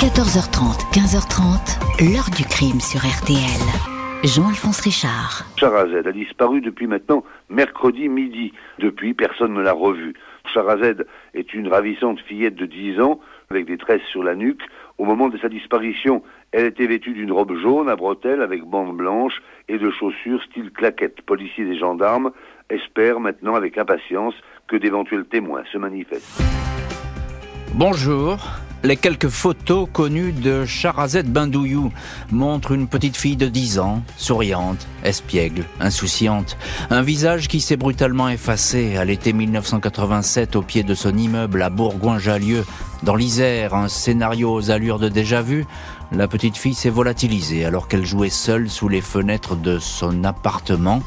14h30, 15h30, l'heure du crime sur RTL. Jean-Alphonse Richard. Charazed a disparu depuis maintenant mercredi midi. Depuis, personne ne l'a revu. Charazed est une ravissante fillette de 10 ans avec des tresses sur la nuque. Au moment de sa disparition, elle était vêtue d'une robe jaune à bretelles avec bandes blanches et de chaussures style claquettes. Policiers et gendarmes espèrent maintenant avec impatience que d'éventuels témoins se manifestent. Bonjour. Les quelques photos connues de Charazette Bindouillou montrent une petite fille de 10 ans, souriante, espiègle, insouciante. Un visage qui s'est brutalement effacé à l'été 1987 au pied de son immeuble à Bourgoin-Jallieu, dans l'Isère, un scénario aux allures de déjà-vu. La petite fille s'est volatilisée alors qu'elle jouait seule sous les fenêtres de son appartement.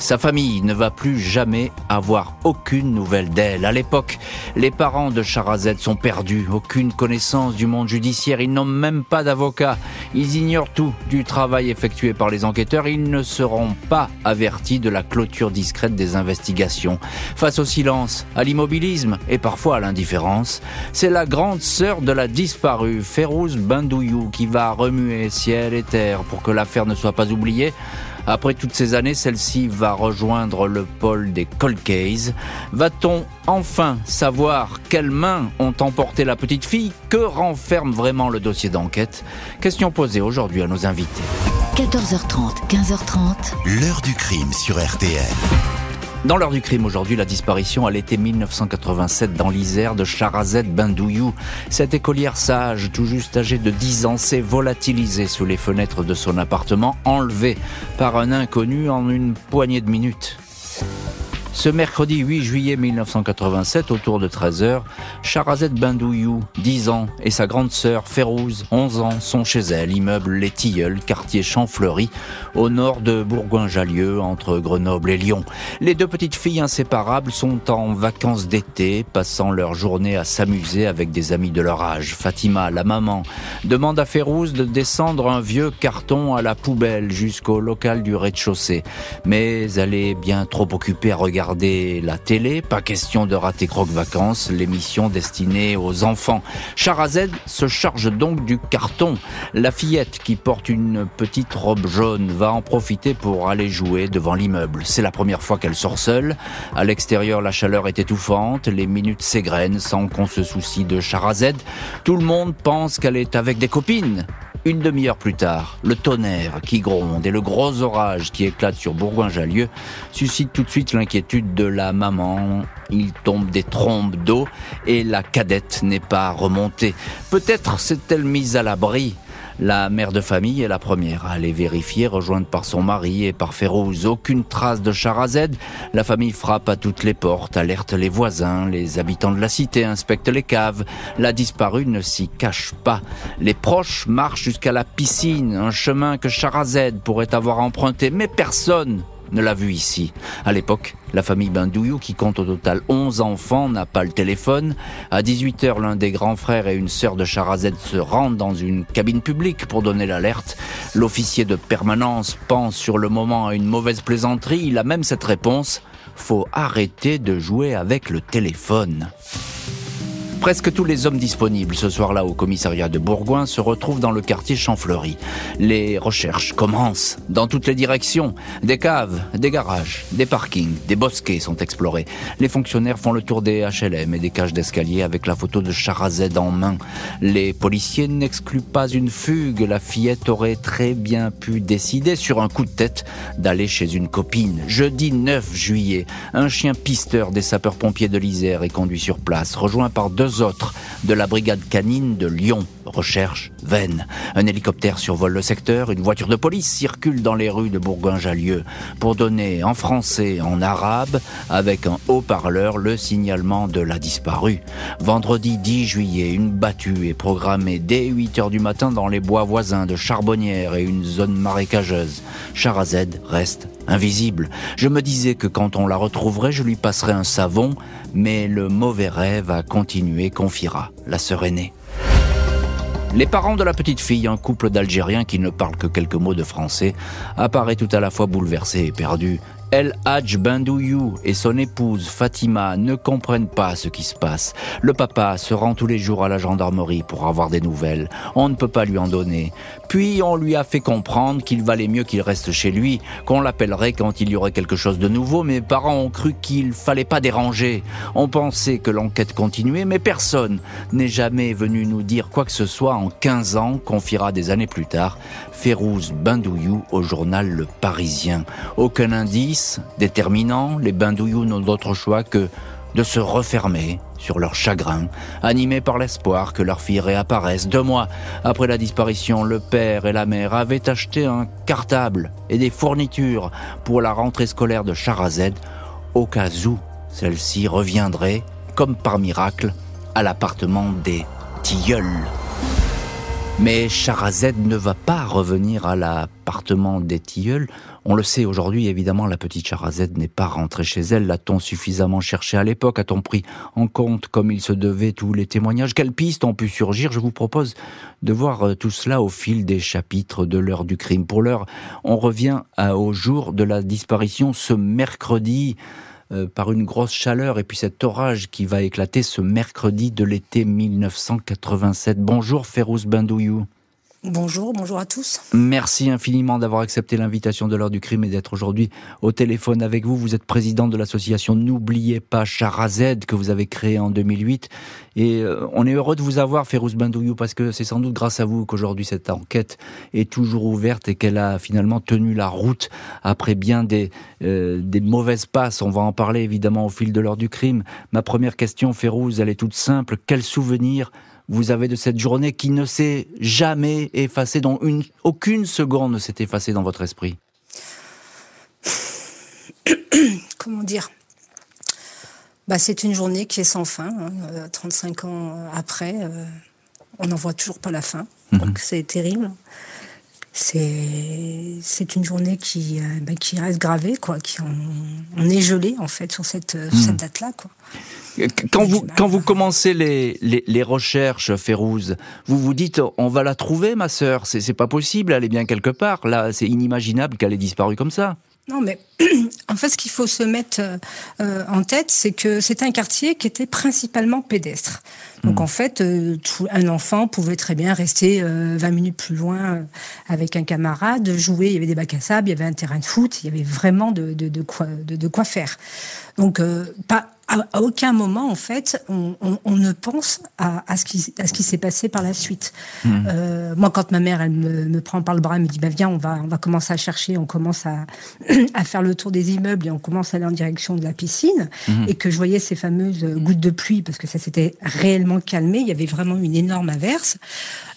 Sa famille ne va plus jamais avoir aucune nouvelle d'elle. À l'époque, les parents de Charazette sont perdus, aucune connaissance du monde judiciaire, ils n'ont même pas d'avocat, ils ignorent tout du travail effectué par les enquêteurs, ils ne seront pas avertis de la clôture discrète des investigations. Face au silence, à l'immobilisme et parfois à l'indifférence, c'est la grande sœur de la disparue, Férouz Bindouillou, qui va remuer ciel et terre pour que l'affaire ne soit pas oubliée. Après toutes ces années, celle-ci va rejoindre le pôle des cold Va-t-on enfin savoir quelles mains ont emporté la petite fille? Que renferme vraiment le dossier d'enquête? Question posée aujourd'hui à nos invités. 14h30, 15h30. L'heure du crime sur RTL. Dans l'heure du crime aujourd'hui, la disparition à l'été 1987 dans l'Isère de Charazette Bindouillou. Cette écolière sage, tout juste âgée de 10 ans, s'est volatilisée sous les fenêtres de son appartement, enlevée par un inconnu en une poignée de minutes. Ce mercredi 8 juillet 1987, autour de 13h, Charazette Bindouillou, 10 ans, et sa grande sœur Férouz, 11 ans, sont chez elle, immeuble Les Tilleuls, quartier Champfleury, au nord de Bourgoin-Jallieu, entre Grenoble et Lyon. Les deux petites filles inséparables sont en vacances d'été, passant leur journée à s'amuser avec des amis de leur âge. Fatima, la maman, demande à Férouz de descendre un vieux carton à la poubelle jusqu'au local du rez-de-chaussée. Mais elle est bien trop occupée à regarder regarder la télé, pas question de rater Croque Vacances, l'émission destinée aux enfants. Charazed se charge donc du carton. La fillette qui porte une petite robe jaune va en profiter pour aller jouer devant l'immeuble. C'est la première fois qu'elle sort seule. À l'extérieur, la chaleur est étouffante, les minutes s'égrènent sans qu'on se soucie de Charazed. Tout le monde pense qu'elle est avec des copines. Une demi-heure plus tard, le tonnerre qui gronde et le gros orage qui éclate sur Bourgoin-Jallieu suscitent tout de suite l'inquiétude de la maman. Il tombe des trombes d'eau et la cadette n'est pas remontée. Peut-être s'est-elle mise à l'abri la mère de famille est la première à aller vérifier, rejointe par son mari et par Férouz. Aucune trace de Charazed. La famille frappe à toutes les portes, alerte les voisins, les habitants de la cité inspectent les caves. La disparue ne s'y cache pas. Les proches marchent jusqu'à la piscine, un chemin que Charazed pourrait avoir emprunté, mais personne ne l'a vu ici. À l'époque, la famille Bindouillou, qui compte au total 11 enfants, n'a pas le téléphone. À 18h, l'un des grands frères et une sœur de Charazette se rendent dans une cabine publique pour donner l'alerte. L'officier de permanence pense sur le moment à une mauvaise plaisanterie. Il a même cette réponse. Faut arrêter de jouer avec le téléphone. Presque tous les hommes disponibles ce soir-là au commissariat de Bourgoin se retrouvent dans le quartier Champfleury. Les recherches commencent dans toutes les directions. Des caves, des garages, des parkings, des bosquets sont explorés. Les fonctionnaires font le tour des HLM et des cages d'escalier avec la photo de Charazed en main. Les policiers n'excluent pas une fugue. La fillette aurait très bien pu décider sur un coup de tête d'aller chez une copine. Jeudi 9 juillet, un chien pisteur des sapeurs-pompiers de l'Isère est conduit sur place, rejoint par deux autres de la brigade canine de Lyon. Recherche vaine. Un hélicoptère survole le secteur, une voiture de police circule dans les rues de Bourgoin-Jallieu pour donner en français, en arabe, avec un haut-parleur, le signalement de la disparue. Vendredi 10 juillet, une battue est programmée dès 8 heures du matin dans les bois voisins de Charbonnières et une zone marécageuse. Charazed reste invisible. Je me disais que quand on la retrouverait, je lui passerais un savon, mais le mauvais rêve a continué, confiera la sœur aînée. Les parents de la petite fille, un couple d'Algériens qui ne parlent que quelques mots de français, apparaît tout à la fois bouleversé et perdu. El Hadj Bendouyou et son épouse Fatima ne comprennent pas ce qui se passe. Le papa se rend tous les jours à la gendarmerie pour avoir des nouvelles. On ne peut pas lui en donner. Puis on lui a fait comprendre qu'il valait mieux qu'il reste chez lui, qu'on l'appellerait quand il y aurait quelque chose de nouveau. Mes parents ont cru qu'il fallait pas déranger. On pensait que l'enquête continuait, mais personne n'est jamais venu nous dire quoi que ce soit en 15 ans, confiera des années plus tard Férouz Bendouyou au journal Le Parisien. Aucun indice déterminant, les Bendouyou n'ont d'autre choix que de se refermer sur leur chagrin, animés par l'espoir que leur fille réapparaisse. Deux mois après la disparition, le père et la mère avaient acheté un cartable et des fournitures pour la rentrée scolaire de Charazed, au cas où celle-ci reviendrait, comme par miracle, à l'appartement des tilleuls. Mais Charazed ne va pas revenir à l'appartement des tilleuls. On le sait aujourd'hui, évidemment, la petite Charazed n'est pas rentrée chez elle. L'a-t-on suffisamment cherché à l'époque? A-t-on pris en compte, comme il se devait, tous les témoignages? Quelles pistes ont pu surgir? Je vous propose de voir euh, tout cela au fil des chapitres de l'heure du crime. Pour l'heure, on revient au jour de la disparition ce mercredi. Euh, par une grosse chaleur et puis cet orage qui va éclater ce mercredi de l'été 1987. Bonjour Férouz Bendouyou. Bonjour, bonjour à tous. Merci infiniment d'avoir accepté l'invitation de l'heure du crime et d'être aujourd'hui au téléphone avec vous. Vous êtes président de l'association N'oubliez pas Charazed que vous avez créée en 2008. Et euh, on est heureux de vous avoir, Férouz Bendouyou, parce que c'est sans doute grâce à vous qu'aujourd'hui cette enquête est toujours ouverte et qu'elle a finalement tenu la route après bien des, euh, des mauvaises passes. On va en parler évidemment au fil de l'heure du crime. Ma première question, Férouz, elle est toute simple. Quel souvenir vous avez de cette journée qui ne s'est jamais effacée, dont une, aucune seconde ne s'est effacée dans votre esprit Comment dire? Bah, C'est une journée qui est sans fin. 35 hein. euh, ans après, euh, on n'en voit toujours pas la fin. Mhm. Donc c'est terrible. C'est une journée qui, euh, bah, qui reste gravée, quoi. Qui, on, est gelé, en fait, sur cette, mhm. cette date-là, quoi. Quand vous, quand vous commencez les, les, les recherches, Férouz, vous vous dites, on va la trouver, ma sœur. C'est pas possible, elle est bien quelque part. Là, c'est inimaginable qu'elle ait disparu comme ça. Non, mais en fait, ce qu'il faut se mettre euh, en tête, c'est que c'était un quartier qui était principalement pédestre. Donc hmm. en fait, euh, un enfant pouvait très bien rester 20 euh, minutes plus loin avec un camarade, jouer. Il y avait des bacs à sable, il y avait un terrain de foot, il y avait vraiment de, de, de quoi, de, quoi faire. Donc pas à, aucun moment, en fait, on, ne pense à, ce qui, à ce qui s'est passé par la suite. Hmm. Euh, moi, quand ma mère, elle me, prend par le bras, elle me dit, bah, viens, on va, on va commencer à chercher, on commence à, à faire le tour des immeubles et on commence à aller en direction de la piscine, hmm. et que je voyais ces fameuses gouttes de pluie, parce que ça s'était réellement calmé, il y avait vraiment une énorme averse.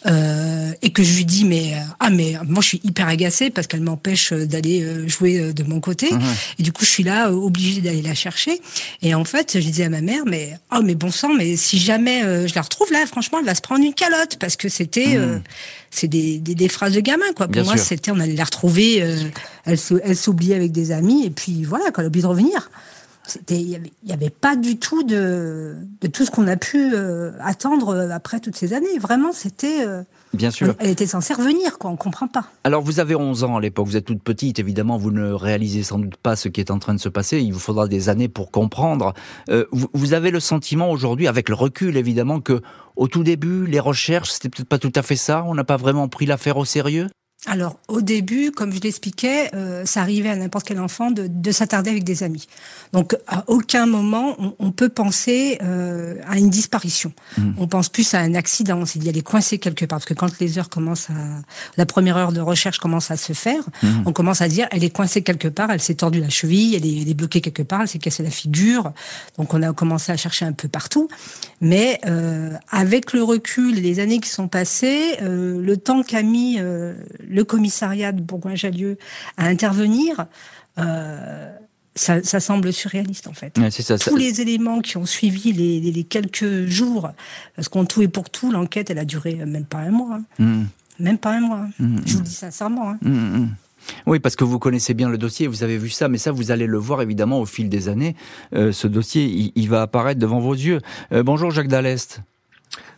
Euh, et que je lui dis mais euh, ah mais moi je suis hyper agacée parce qu'elle m'empêche euh, d'aller jouer de mon côté mhm. et du coup je suis là obligée d'aller la chercher et en fait je disais à ma mère mais oh mais bon sang mais si jamais je la retrouve là franchement elle va se prendre une calotte parce que c'était mhm. c'est des, des, des, phrases de gamin quoi. Pour moi c'était on allait la retrouver elle elle s'oubliait avec des amis et puis voilà quand elle a oublié de revenir il n'y avait, pas du tout de, de tout ce qu'on a pu euh, attendre euh, après toutes ces années. Vraiment, c'était. Euh, Bien sûr. Elle était censée revenir, quoi. On comprend pas. Alors, vous avez 11 ans à l'époque. Vous êtes toute petite. Évidemment, vous ne réalisez sans doute pas ce qui est en train de se passer. Il vous faudra des années pour comprendre. vous, vous, avez le sentiment aujourd'hui, avec le recul évidemment, que au tout début, les recherches, c'était peut-être pas tout à fait ça. On n'a pas vraiment pris l'affaire au sérieux? Alors, au début, comme je l'expliquais, euh, ça arrivait à n'importe quel enfant de, de s'attarder avec des amis. Donc, à aucun moment, on, on peut penser euh, à une disparition. Mmh. On pense plus à un accident. On s'est dit, elle est coincée quelque part. Parce que quand les heures commencent à... La première heure de recherche commence à se faire, mmh. on commence à dire, elle est coincée quelque part, elle s'est tordue la cheville, elle est, elle est, bloquée quelque part, elle s'est cassée la figure. Donc, on a commencé à chercher un peu partout. Mais euh, avec le recul les années qui sont passées, euh, le temps qu'a mis euh, le commissariat de Bourgoin-Jallieu à intervenir, euh, ça, ça, semble surréaliste en fait. ça, Tous les éléments qui ont suivi les, les, quelques jours, parce qu'on tout et pour tout, l'enquête elle a duré même pas un mois. Hein. Hmm. Même pas un mois. Hein. Hmm, Je vous le dis sincèrement. Hein. Hmm, oui, parce que vous connaissez bien le dossier, vous avez vu ça, mais ça, vous allez le voir évidemment au fil des années. Euh, ce dossier, il, va apparaître devant vos yeux. Euh, bonjour Jacques Dallest.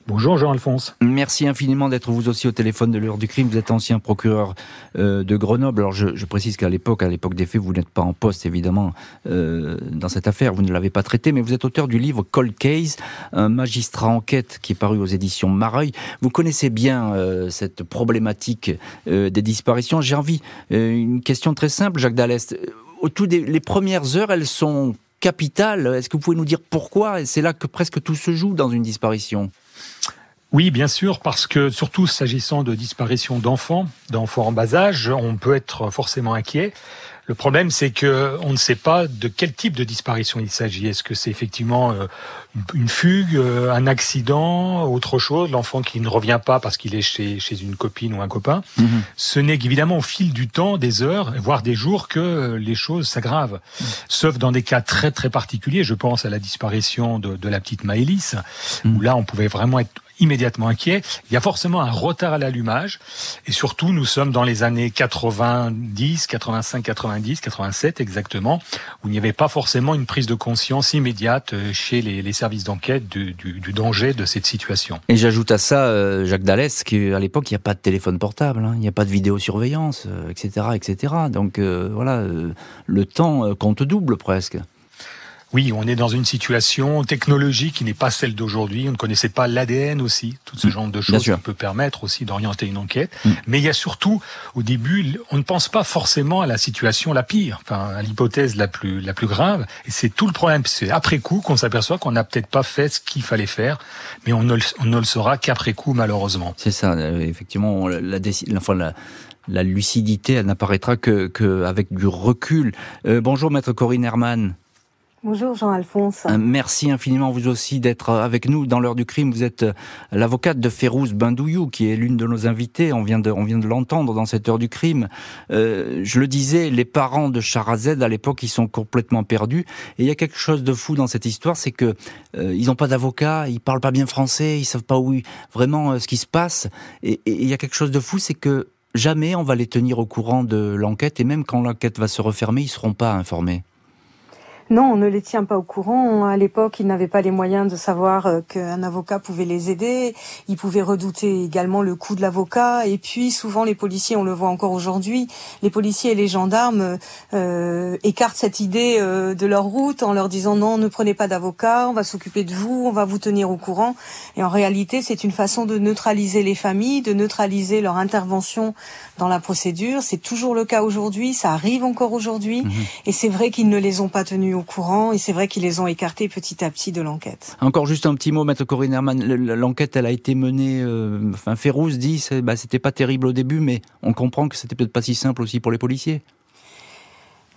Bonjour Jean-Alphonse. Merci infiniment d'être vous aussi au téléphone de l'heure du crime. Vous êtes ancien procureur euh, de Grenoble. Alors je, précise qu'à l'époque, à l'époque des faits, vous n'êtes pas en poste évidemment euh, dans cette affaire. Vous ne l'avez pas traité, mais vous êtes auteur du livre Cold Case, un magistrat enquête qui est paru aux éditions Mareuil. Vous connaissez bien euh, cette problématique des disparitions. J'ai envie une question très simple, Jacques Dallest. Au tout des les premières heures, elles sont capitales. Est-ce que vous pouvez nous dire pourquoi? C'est là que presque tout se joue dans une disparition. Oui, bien sûr, parce que surtout s'agissant de disparition d'enfants, d'enfants en bas âge, on peut être forcément inquiet. Le problème, c'est que on ne sait pas de quel type de disparition il s'agit. Est-ce que c'est effectivement euh, une fugue, euh, un accident, autre chose, l'enfant qui ne revient pas parce qu'il est chez, chez une copine ou un copain? Mhm. Ce n'est qu'évidemment au fil du temps, des heures, voire des jours, que les choses s'aggravent. Sauf dans des cas très très particuliers. Je pense à la disparition de, de la petite Maëlys, où là on pouvait vraiment être immédiatement inquiet. Il y a forcément un retard à l'allumage. Et surtout, nous sommes dans les années 90, 85, 90, 87 exactement, où il n'y avait pas forcément une prise de conscience immédiate euh, chez les, services d'enquête du, danger de cette situation. Et j'ajoute à ça, euh, Jacques Dallès, qu'à l'époque, il n'y a pas de téléphone portable, hein, il n'y a pas de vidéosurveillance, euh, etc., etc. Donc voilà, le temps compte double presque. Oui, on est dans une situation technologique qui n'est pas celle d'aujourd'hui. On ne connaissait pas l'ADN aussi, tout ce Mm. genre de choses qui peut permettre aussi d'orienter une enquête. Mm. Mais il y a surtout, au début, on ne pense pas forcément à la situation la pire, enfin à l'hypothèse la plus la plus grave. Et c'est tout le problème. C'est après coup qu'on s'aperçoit qu'on n'a peut-être pas fait ce qu'il fallait faire, mais on ne, le- on ne le saura qu'après coup, malheureusement. C'est ça, euh, effectivement, la, la, enfin, la, la lucidité, elle n'apparaîtra que, que avec du recul. Euh, bonjour, maître Corinne Herman. Bonjour Jean-Alphonse. Euh, Merci infiniment vous aussi d'être avec nous dans l'heure du crime. Vous êtes euh, l'avocate de Férouz Bindouillou, qui est l'une de nos invitées. On vient de, on vient de l'entendre dans cette heure du crime. Euh, je le disais, les parents de Charazed à l'époque, ils sont complètement perdus. Et il y a quelque chose de fou dans cette histoire, c'est que euh, ils n'ont pas d'avocat, ils parlent pas bien français, ils savent pas où vraiment euh, ce qui se passe. Et il y a quelque chose de fou, c'est que jamais on va les tenir au courant de l'enquête, et même quand l'enquête va se refermer, ils seront pas informés. Non, on ne les tient pas au courant. À l'époque, ils n'avaient pas les moyens de savoir euh, qu'un avocat pouvait les aider. Ils pouvaient redouter également le coût de l'avocat. Et puis, souvent, les policiers, on le voit encore aujourd'hui, les policiers et les gendarmes euh, écartent cette idée euh, de leur route en leur disant non, ne prenez pas d'avocat, on va s'occuper de vous, on va vous tenir au courant. Et en réalité, c'est une façon de neutraliser les familles, de neutraliser leur intervention dans la procédure. C'est toujours le cas aujourd'hui, ça arrive encore aujourd'hui. Et c'est vrai qu'ils ne les ont pas tenus au courant et c'est vrai qu'ils les ont écartés petit à petit de l'enquête. Encore juste un petit mot, Maître Corinne Herman. Le- le- L'enquête, elle a été menée. euh, enfin, Férouz dit, bah, c'était pas terrible au début, mais on comprend que c'était peut-être pas si simple aussi pour les policiers.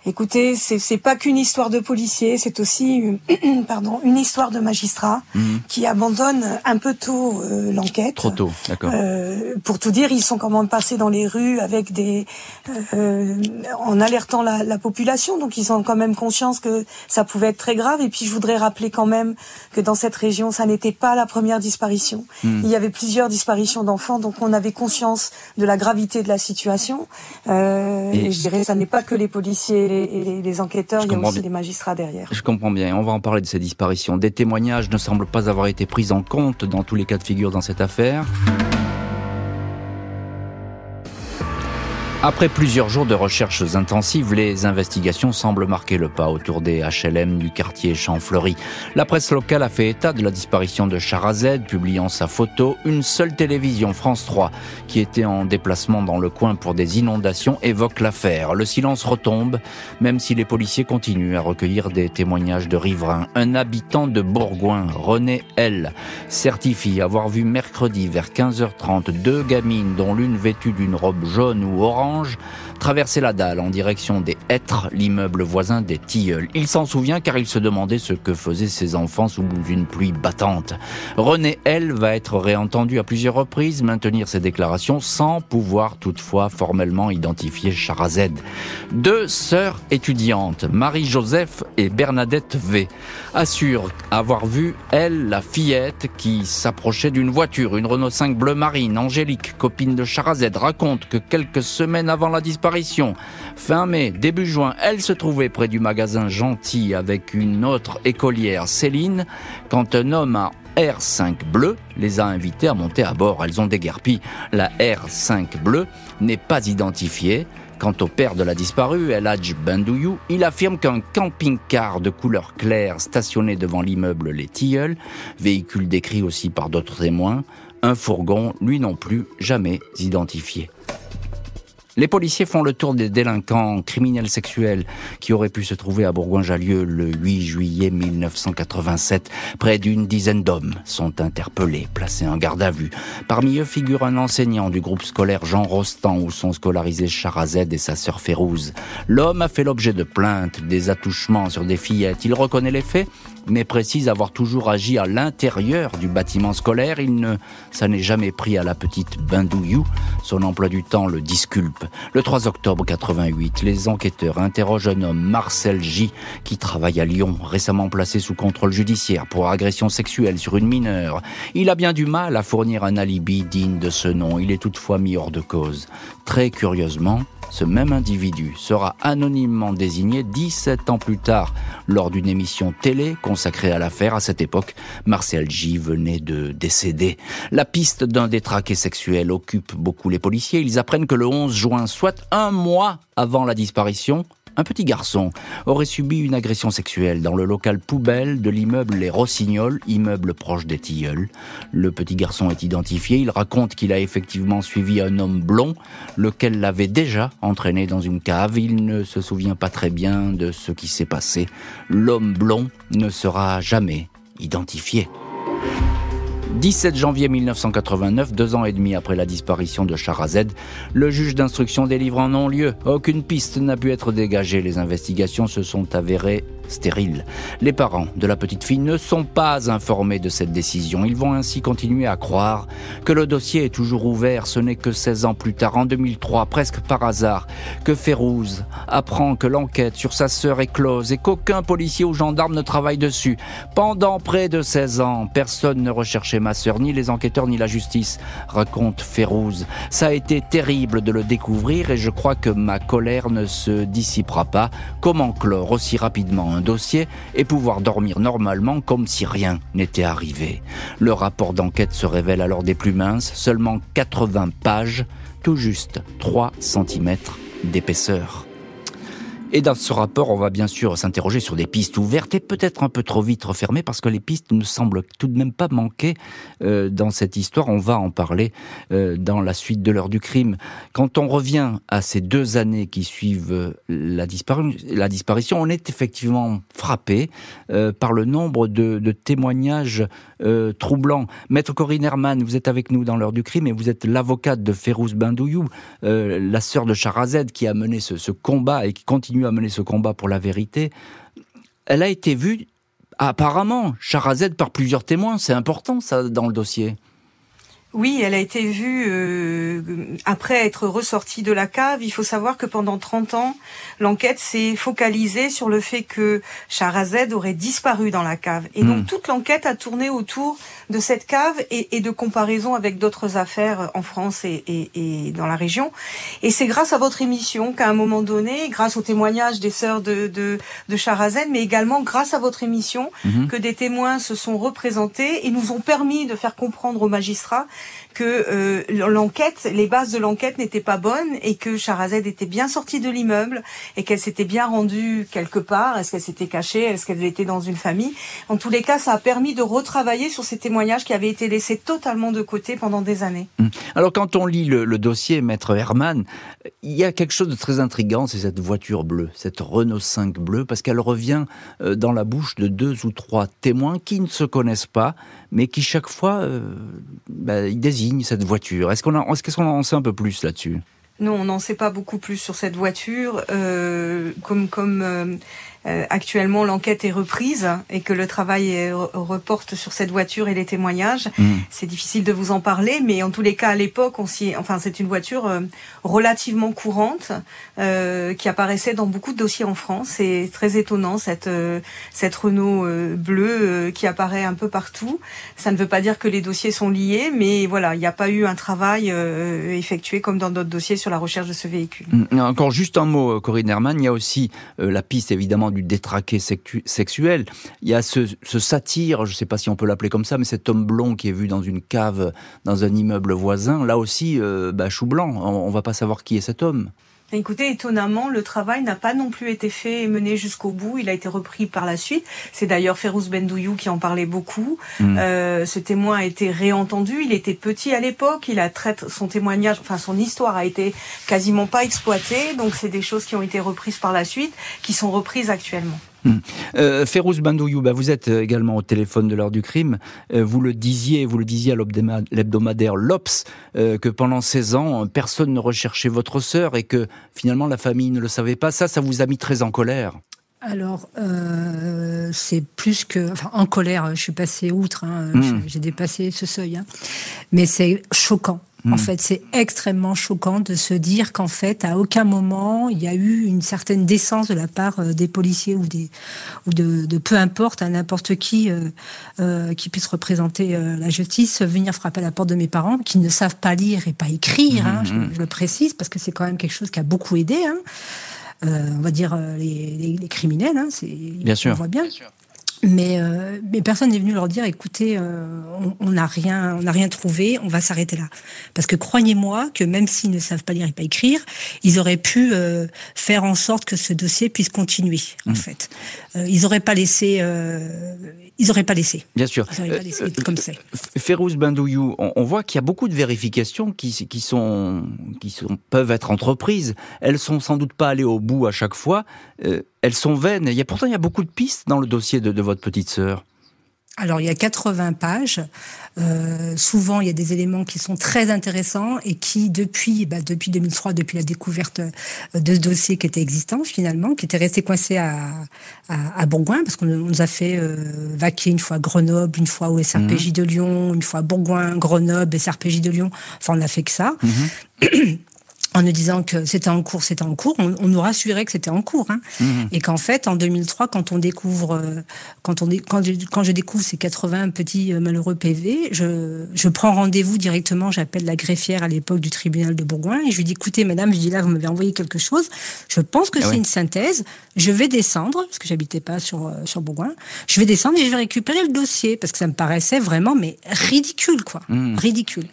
Écoutez, c'est c'est pas qu'une histoire de policier, c'est aussi une, pardon, une histoire de magistrat Mhm. qui abandonne un peu tôt euh, l'enquête. Trop tôt, d'accord. Euh, pour tout dire, ils sont quand même passés dans les rues avec des, euh, en alertant la, la population, donc ils ont quand même conscience que ça pouvait être très grave. Et puis je voudrais rappeler quand même que dans cette région, ça n'était pas la première disparition. Hmm. Il y avait plusieurs disparitions d'enfants, donc on avait conscience de la gravité de la situation. Euh, Et- et je dirais, ça n'est pas que les policiers les, et les- les enquêteurs, il y a aussi bien. les magistrats derrière. Je comprends bien. On va en parler de ces disparitions. Des témoignages ne semblent pas avoir été pris en compte dans tous les cas de figure dans cette affaire. Après plusieurs jours de recherches intensives, les investigations semblent marquer le pas autour des HLM du quartier Champfleury. La presse locale a fait état de la disparition de Charazed, publiant sa photo. Une seule télévision, France 3, qui était en déplacement dans le coin pour des inondations, évoque l'affaire. Le silence retombe, même si les policiers continuent à recueillir des témoignages de riverains. Un habitant de Bourgoin, René L, certifie avoir vu mercredi vers 15h30 deux gamines dont l'une vêtue d'une robe jaune ou orange traverser la dalle en direction des Hêtres, l'immeuble voisin des Tilleuls. Il s'en souvient car il se demandait ce que faisaient ses enfants sous une pluie battante. René L va être réentendu à plusieurs reprises, maintenir ses déclarations sans pouvoir toutefois formellement identifier Charazed. Deux sœurs étudiantes, Marie-Joseph et Bernadette V, assurent avoir vu, elle, la fillette qui s'approchait d'une voiture, une Renault 5 bleu marine. Angélique, copine de Charazed, raconte que quelques semaines avant la disparition, fin mai, début juin, elle se trouvait près du magasin Gentil avec une autre écolière, Céline, quand un homme a R5 bleue les a invités à monter à bord. Elles ont déguerpi. La R5 bleue n'est pas identifiée. Quant au père de la disparue, El Hadj Bendouyou, il affirme qu'un camping-car de couleur claire stationné devant l'immeuble Les Tilleuls, véhicule décrit aussi par d'autres témoins, un fourgon, lui non plus, jamais identifié. Les policiers font le tour des délinquants criminels sexuels qui auraient pu se trouver à Bourgoin-Jallieu le 8 juillet 1987. Près d'une dizaine d'hommes sont interpellés, placés en garde à vue. Parmi eux figure un enseignant du groupe scolaire Jean Rostand où sont scolarisés Charazed et sa sœur Férouz. L'homme a fait l'objet de plaintes, des attouchements sur des fillettes. Il reconnaît les faits mais précise avoir toujours agi à l'intérieur du bâtiment scolaire. Il ne ça n'est jamais pris à la petite Bindouillou. Son emploi du temps le disculpe. Le 3 octobre 88, les enquêteurs interrogent un homme, Marcel J, qui travaille à Lyon, récemment placé sous contrôle judiciaire pour agression sexuelle sur une mineure. Il a bien du mal à fournir un alibi digne de ce nom. Il est toutefois mis hors de cause. Très curieusement, ce même individu sera anonymement désigné 17 ans plus tard lors d'une émission télé consacrée à l'affaire. À cette époque, Marcel J venait de décéder. La piste d'un détraqué sexuel occupe beaucoup les policiers. Ils apprennent que le 11 juin, soit un mois avant la disparition, un petit garçon aurait subi une agression sexuelle dans le local poubelle de l'immeuble Les Rossignols, immeuble proche des Tilleuls. Le petit garçon est identifié, il raconte qu'il a effectivement suivi un homme blond, lequel l'avait déjà entraîné dans une cave. Il ne se souvient pas très bien de ce qui s'est passé. L'homme blond ne sera jamais identifié. 17 janvier 1989, deux ans et demi après la disparition de Charazed, le juge d'instruction délivre un non-lieu. Aucune piste n'a pu être dégagée. Les investigations se sont avérées Les parents de la petite fille ne sont pas informés de cette décision. Ils vont ainsi continuer à croire que le dossier est toujours ouvert. Ce n'est que 16 ans plus tard, en 2003, presque par hasard, que Férouz apprend que l'enquête sur sa sœur est close et qu'aucun policier ou gendarme ne travaille dessus. Pendant près de 16 ans, personne ne recherchait ma sœur, ni les enquêteurs, ni la justice, raconte Férouz. Ça a été terrible de le découvrir et je crois que ma colère ne se dissipera pas. Comment clore aussi rapidement dossier et pouvoir dormir normalement comme si rien n'était arrivé. Le rapport d'enquête se révèle alors des plus minces, seulement 80 pages, tout juste 3 cm d'épaisseur. Et dans ce rapport, on va bien sûr s'interroger sur des pistes ouvertes et peut-être un peu trop vite refermées parce que les pistes ne semblent tout de même pas manquer euh, dans cette histoire. On va en parler euh, dans la suite de l'heure du crime. Quand on revient à ces deux années qui suivent euh, la, disparition, on est effectivement frappé par le nombre de, témoignages troublants. Maître Corinne Herman, vous êtes avec nous dans l'heure du crime et vous êtes l'avocate de Férouz Bindouillou, la sœur de Charazed qui a mené ce combat et qui continue à mener ce combat pour la vérité, elle a été vue apparemment, Charazed, par plusieurs témoins. C'est important ça dans le dossier. Oui, elle a été vue euh, après être ressortie de la cave. Il faut savoir que pendant 30 ans, l'enquête s'est focalisée sur le fait que Charazed aurait disparu dans la cave. Et donc hmm. toute l'enquête a tourné autour de cette cave et, de comparaison avec d'autres affaires en France et, dans la région. Et c'est grâce à votre émission qu'à un moment donné, grâce au témoignage des sœurs de, de, Charazed, mais également grâce à votre émission, mhm. que des témoins se sont représentés et nous ont permis de faire comprendre aux magistrats que euh, l'enquête, les bases de l'enquête n'étaient pas bonnes et que Charazed était bien sortie de l'immeuble et qu'elle s'était bien rendue quelque part. Est-ce qu'elle s'était cachée? Est-ce qu'elle était dans une famille? En tous les cas, ça a permis de retravailler sur ces témoignages qui avaient été laissés totalement de côté pendant des années. Hum. Alors quand on lit le, dossier Maître Herman, il y a quelque chose de très intrigant, c'est cette voiture bleue, cette Renault 5 bleue, parce qu'elle revient euh, dans la bouche de deux ou trois témoins qui ne se connaissent pas, mais qui chaque fois, euh, bah, ils désignent cette voiture. Est-ce qu'on en sait un peu plus là-dessus? Non, on n'en sait pas beaucoup plus sur cette voiture. Euh, comme comme euh, actuellement l'enquête est reprise et que le travail reporte sur cette voiture et les témoignages. Mm. C'est difficile de vous en parler, mais en tous les cas à l'époque, on s'y, enfin c'est une voiture euh, relativement courante euh, qui apparaissait dans beaucoup de dossiers en France. C'est très étonnant cette cette Renault bleue qui apparaît un peu partout. Ça ne veut pas dire que les dossiers sont liés, mais voilà, il n'y a pas eu un travail effectué comme dans d'autres dossiers sur la recherche de ce véhicule. Mm. Encore juste un mot, Corinne Herman. Il y a aussi la piste évidemment du détraqué sexuel. Il y a ce, ce satire, je ne sais pas si on peut l'appeler comme ça, mais cet homme blond qui est vu dans une cave, dans un immeuble voisin, là aussi, euh, bah, chou blanc, on, ne va pas savoir qui est cet homme. Écoutez, étonnamment, le travail n'a pas non plus été fait et mené jusqu'au bout. Il a été repris par la suite. C'est d'ailleurs Férouz Bendouillou qui en parlait beaucoup. Hmm. Euh, ce témoin a été réentendu. Il était petit à l'époque. Il a traité son témoignage, enfin son histoire a été quasiment pas exploitée. Donc c'est des choses qui ont été reprises par la suite, qui sont reprises actuellement. Hmm. Euh, Férouz bah, vous êtes euh, également au téléphone de l'heure du crime. Euh, vous le disiez, vous le disiez à l'hebdomadaire L'Obs, euh, que pendant 16 ans, personne ne recherchait votre sœur et que finalement la famille ne le savait pas. Ça, ça vous a mis très en colère. Alors, euh, c'est plus que... Enfin, en colère, je suis passé outre, hein, hmm. j'ai dépassé ce seuil. Hein. Mais c'est choquant. En hmm. fait, c'est extrêmement choquant de se dire qu'en fait, à aucun moment, il y a eu une certaine décence de la part euh, des policiers ou des ou de, peu importe, à n'importe qui euh, euh, qui puisse représenter la justice, venir frapper à la porte de mes parents qui ne savent pas lire et pas écrire. Hein, hmm, je, le précise parce que c'est quand même quelque chose qui a beaucoup aidé. Hein. on va dire les, criminels. Hein, bien sûr. On voit bien. Bien sûr. Mais, euh, mais personne n'est venu leur dire, écoutez, euh, on n'a rien, on n'a rien trouvé, on va s'arrêter là. Parce que croyez-moi que même s'ils ne savent pas lire et pas écrire, ils auraient pu euh, faire en sorte que ce dossier puisse continuer. En mmh. fait, ils n'auraient pas laissé, ils n'auraient pas laissé. Bien sûr. Ils pas laissé comme c'est. Férouz Bendouillou, on, on, voit qu'il y a beaucoup de vérifications qui, qui sont, qui sont, peuvent être entreprises. Elles sont sans doute pas allées au bout à chaque fois elles sont vaines. Il y a pourtant il y a beaucoup de pistes dans le dossier de, votre petite sœur. Alors il y a 80 pages. Euh, souvent il y a des éléments qui sont très intéressants et qui depuis bah, depuis 2003, depuis la découverte de ce dossier qui était existant finalement, qui était resté coincé à à, Bourgoin parce qu'on nous a fait euh, vaquer une fois Grenoble, une fois au SRPJ mhm. de Lyon, une fois Bourgoin, Grenoble, SRPJ de Lyon. Enfin on n'a fait que ça. Mhm. en nous disant que c'était en cours, c'était en cours, on, nous rassurait que c'était en cours, hein. mmh. et qu'en fait, en 2003, quand on découvre, euh, quand on quand je, quand je découvre ces 80 petits euh, malheureux PV, je, je prends rendez-vous directement, j'appelle la greffière à l'époque du tribunal de Bourgoin et je lui dis écoutez, madame, je dis là, vous m'avez envoyé quelque chose, je pense que ah c'est une synthèse, je vais descendre parce que j'habitais pas sur euh, sur Bourgoin, je vais descendre et je vais récupérer le dossier parce que ça me paraissait vraiment mais ridicule quoi, mmh. ridicule.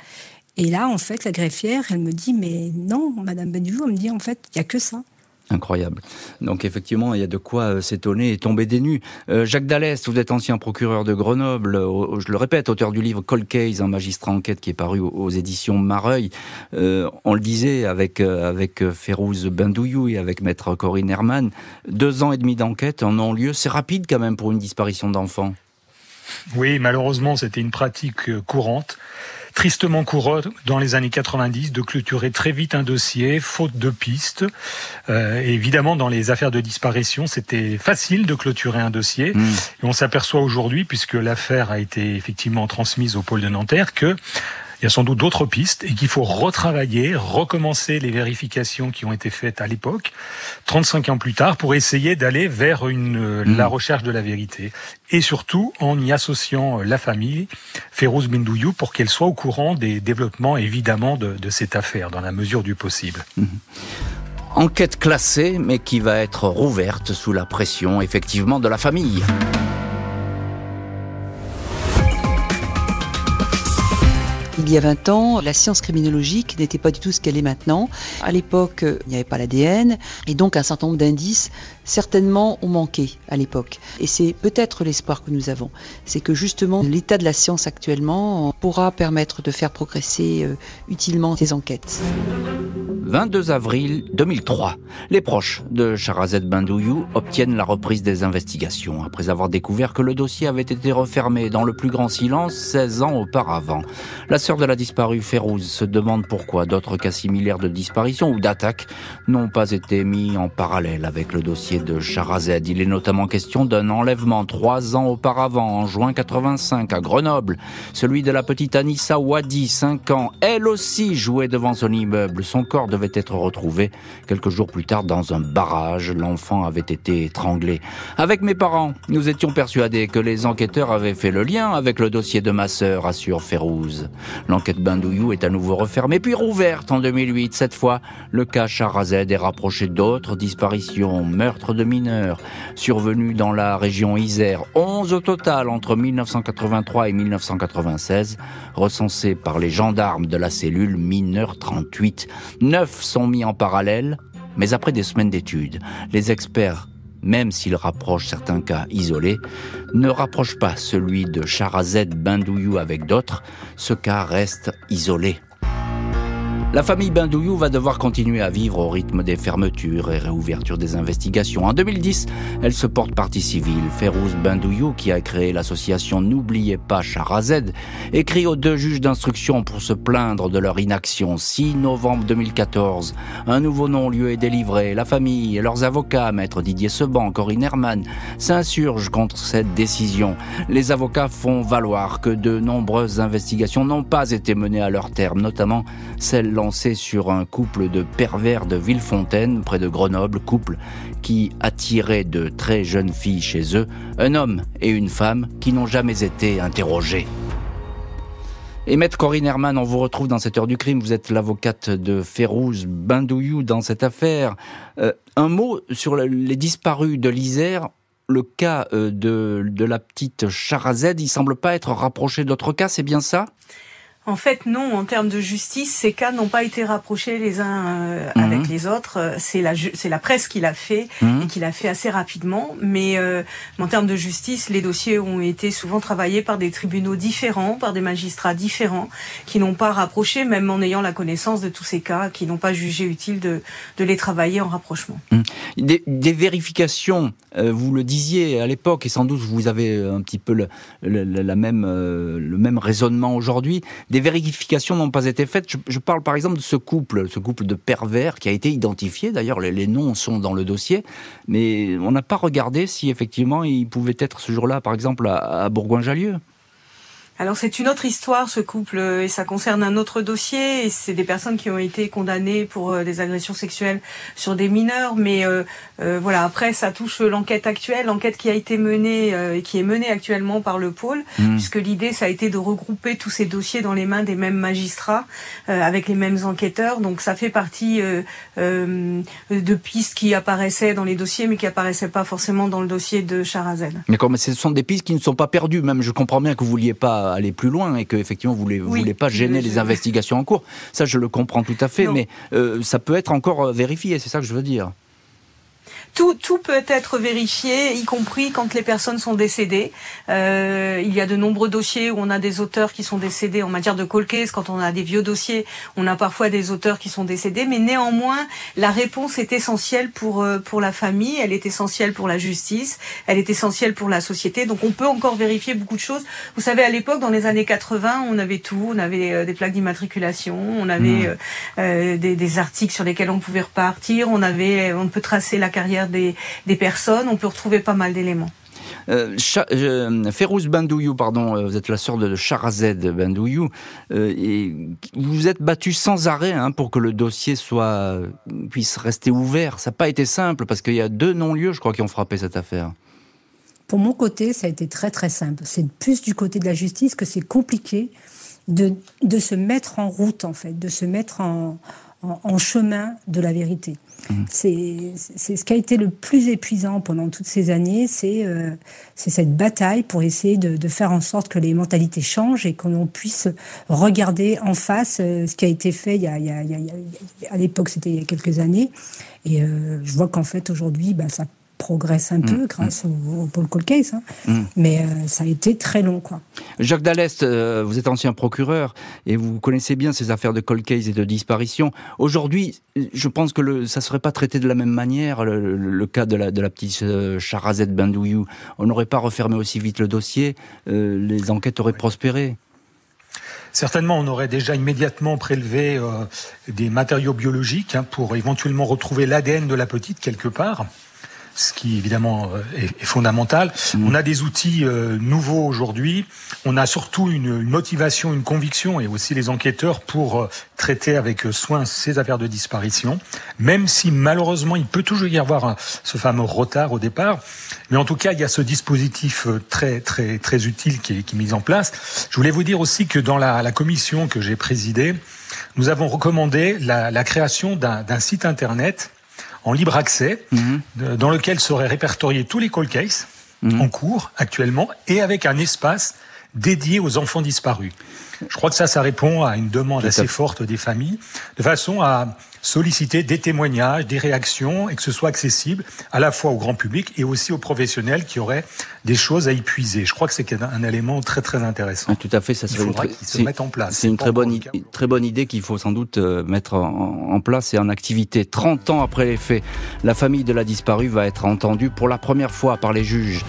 Et là, en fait, la greffière, elle me dit, mais non, Madame Benjou, elle me dit, en fait, il n'y a que ça. Incroyable. Donc effectivement, il y a de quoi euh, s'étonner et tomber des nues. Euh, Jacques Dallès, vous êtes ancien procureur de Grenoble, je le répète, auteur du livre Cold Case, un magistrat enquête qui est paru aux, éditions Mareuil. Euh, on le disait avec avec Férouz Bendouillou et avec maître Corinne Herman, deux ans et demi d'enquête en non-lieu, c'est rapide quand même pour une disparition d'enfant. Oui, malheureusement, c'était une pratique courante tristement courant dans les années 90 de clôturer très vite un dossier, faute de pistes. Euh, évidemment, dans les affaires de disparition, c'était facile de clôturer un dossier. Hmm. Et on s'aperçoit aujourd'hui, puisque l'affaire a été effectivement transmise au pôle de Nanterre, que il y a sans doute d'autres pistes et qu'il faut retravailler, recommencer les vérifications qui ont été faites à l'époque, 35 ans plus tard, pour essayer d'aller vers une, mmh. la recherche de la vérité. Et surtout en y associant la famille, Férouz Bindouyou, pour qu'elle soit au courant des développements évidemment de, de, cette affaire, dans la mesure du possible. Mmh. Enquête classée, mais qui va être rouverte sous la pression effectivement de la famille. Il y a 20 ans, la science criminologique n'était pas du tout ce qu'elle est maintenant. À l'époque, il n'y avait pas l'ADN et donc un certain nombre d'indices certainement ont manqué à l'époque. Et c'est peut-être l'espoir que nous avons. C'est que justement, l'état de la science actuellement pourra permettre de faire progresser euh, utilement ces enquêtes. 22 avril 2003. Les proches de Charazet Bindouillou obtiennent la reprise des investigations après avoir découvert que le dossier avait été refermé dans le plus grand silence 16 ans auparavant. La sœur de la disparue Férouz se demande pourquoi d'autres cas similaires de disparition ou d'attaque n'ont pas été mis en parallèle avec le dossier de Charazed. Il est notamment question d'un enlèvement trois ans auparavant, en juin 85, à Grenoble. Celui de la petite Anissa Wadi, 5 ans, elle aussi jouait devant son immeuble. Son corps devait être retrouvé quelques jours plus tard dans un barrage. L'enfant avait été étranglé. Avec mes parents, nous étions persuadés que les enquêteurs avaient fait le lien avec le dossier de ma sœur, assure Férouz. L'enquête Bindouillou est à nouveau refermée puis rouverte en 2008. Cette fois, le cas Charazed est rapproché d'autres disparitions, meurtres de mineurs, survenus dans la région Isère. 11 au total entre 1983 et 1996, recensés par les gendarmes de la cellule mineur 38. Sont mis en parallèle, mais après des semaines d'études, les experts même s'ils rapprochent certains cas isolés, ne rapprochent pas celui de Charazed Bindouillou avec d'autres. Ce cas reste isolé. La famille Bindouillou va devoir continuer à vivre au rythme des fermetures et réouvertures des investigations. En 2010, elle se porte partie civile. Férouz Bindouillou, qui a créé l'association N'oubliez pas Charazed, écrit aux deux juges d'instruction pour se plaindre de leur inaction. 6 novembre 2014, un nouveau non-lieu est délivré. La famille et leurs avocats, maître Didier Seban, Corinne Herman, s'insurgent contre cette décision. Les avocats font valoir que de nombreuses investigations n'ont pas été menées à leur terme, notamment celle sur un couple de pervers de Villefontaine, près de Grenoble, couple qui attirait de très jeunes filles chez eux, un homme et une femme qui n'ont jamais été interrogés. Et Maître Corinne Herman, on vous retrouve dans cette heure du crime. Vous êtes l'avocate de Férouz Bindouillou dans cette affaire. Euh, un mot sur les disparus de l'Isère. Le cas euh, de, de la petite Charazed, il semble pas être rapproché d'autres cas, c'est bien ça? En fait, non. En termes de justice, ces cas n'ont pas été rapprochés les uns euh, mhm. avec les autres. Euh, c'est la c'est la presse qui l'a fait mhm. et qui l'a fait assez rapidement. Mais euh, en termes de justice, les dossiers ont été souvent travaillés par des tribunaux différents, par des magistrats différents, qui n'ont pas rapproché, même en ayant la connaissance de tous ces cas, qui n'ont pas jugé utile de, de les travailler en rapprochement. Mhm. Des, des, vérifications, vous le disiez à l'époque, et sans doute vous avez un petit peu le, le, la même le même raisonnement aujourd'hui des vérifications n'ont pas été faites. Je, parle par exemple de ce couple, ce couple de pervers qui a été identifié. D'ailleurs, les, noms sont dans le dossier, mais on n'a pas regardé si effectivement il pouvait être ce jour-là, par exemple, à, à Bourgoin-Jallieu. Alors c'est une autre histoire ce couple et ça concerne un autre dossier et c'est des personnes qui ont été condamnées pour euh, des agressions sexuelles sur des mineurs mais euh, euh, voilà après ça touche l'enquête actuelle l'enquête qui a été menée et qui est menée actuellement par le pôle mmh. puisque l'idée ça a été de regrouper tous ces dossiers dans les mains des mêmes magistrats avec les mêmes enquêteurs donc ça fait partie de pistes qui apparaissaient dans les dossiers mais qui apparaissaient pas forcément dans le dossier de Charazed. Mais comme ce sont des pistes qui ne sont pas perdues même je comprends bien que vous vouliez pas aller plus loin et que effectivement vous ne voulez pas gêner les investigations en cours. Ça, je le comprends tout à fait, mais euh, ça peut être encore euh, vérifié, c'est ça que je veux dire tout, tout peut être vérifié, y compris quand les personnes sont décédées. Euh, il y a de nombreux dossiers où on a des auteurs qui sont décédés en matière de cold case. Quand on a des vieux dossiers, on a parfois des auteurs qui sont décédés. Mais néanmoins, la réponse est essentielle pour euh, pour la famille. Elle est essentielle pour la justice. Elle est essentielle pour la société. Donc on peut encore vérifier beaucoup de choses. Vous savez, à l'époque, dans les années 80, on avait tout. On avait euh, des plaques d'immatriculation. On avait mmh. euh, des, des articles sur lesquels on pouvait repartir. On avait, on peut tracer la carrière des, personnes, on peut retrouver pas mal d'éléments. Euh, euh Férouz pardon, euh, vous êtes la sœur de Charazed Bendouillou, euh, et vous vous êtes battu sans arrêt hein, pour que le dossier soit puisse rester ouvert. Ça n'a pas été simple parce qu'il y a deux non-lieux, je crois, qui ont frappé cette affaire. Pour mon côté, ça a été très très simple. C'est plus du côté de la justice que c'est compliqué de, de se mettre en route, en fait, de se mettre en, en, chemin de la vérité. Mmh. C'est ce qui a été le plus épuisant pendant toutes ces années, c'est euh, cette bataille pour essayer de, de, faire en sorte que les mentalités changent et qu'on puisse regarder en face euh, ce qui a été fait il y a, il y a, il y a, à l'époque, c'était il y a quelques années. Et euh, je vois qu'en fait, aujourd'hui, bah, ça progresse un peu mm. grâce au, Paul Cold Case, hein. mm. mais euh, ça a été très long. Quoi. Jacques Dallest, euh, vous êtes ancien procureur et vous connaissez bien ces affaires de cold case et de disparition. Aujourd'hui, je pense que le, ça ne serait pas traité de la même manière, le, cas de la, de la petite euh, Charazette Bindouillou. On n'aurait pas refermé aussi vite le dossier, les enquêtes auraient prospéré. Certainement, on aurait déjà immédiatement prélevé des matériaux biologiques hein, pour éventuellement retrouver l'ADN de la petite quelque part. Ce qui évidemment est, fondamental. Mm. On a des outils nouveaux aujourd'hui. On a surtout une, motivation, une conviction et aussi les enquêteurs pour traiter avec soin ces affaires de disparition, même si malheureusement il peut toujours y avoir ce fameux retard au départ. Mais en tout cas, il y a ce dispositif très très très utile qui est, qui est mis en place. Je voulais vous dire aussi que dans la, la commission que j'ai présidée, nous avons recommandé la, la création d'un site internet en libre accès, mhm. dans lequel seraient répertoriés tous les call cases mhm. en cours actuellement, et avec un espace dédié aux enfants disparus. Je crois que ça, ça répond à une demande assez forte des familles, de façon à solliciter des témoignages, des réactions, et que ce soit accessible à la fois au grand public et aussi aux professionnels qui auraient des choses à épuiser. Je crois que c'est un, élément très très intéressant. Ah, tout à fait, ça serait se mettre en place. C'est une très bonne, très bonne idée qu'il faut sans doute euh, mettre en, en place et en activité. 30 ans après les faits, la famille de la disparue va être entendue pour la première fois par les juges.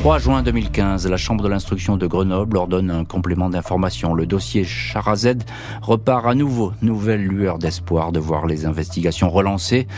3 juin 2015, la Chambre de l'instruction de Grenoble ordonne un complément d'information. Le dossier Charazed repart à nouveau. Nouvelle lueur d'espoir de voir les investigations relancées.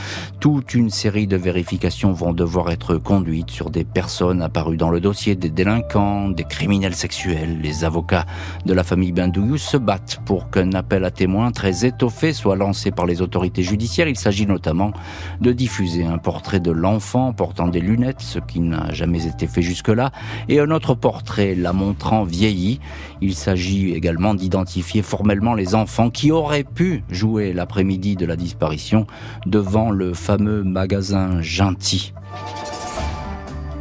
Toute une série de vérifications vont devoir être conduites sur des personnes apparues dans le dossier, des délinquants, des criminels sexuels. Les avocats de la famille Bendouyou se battent pour qu'un appel à témoins très étoffé soit lancé par les autorités judiciaires. Il s'agit notamment de diffuser un portrait de l'enfant portant des lunettes, ce qui n'a jamais été fait jusque là et un autre portrait la montrant vieillie. Il s'agit également d'identifier formellement les enfants qui auraient pu jouer l'après-midi de la disparition devant le fameux magasin Gentil.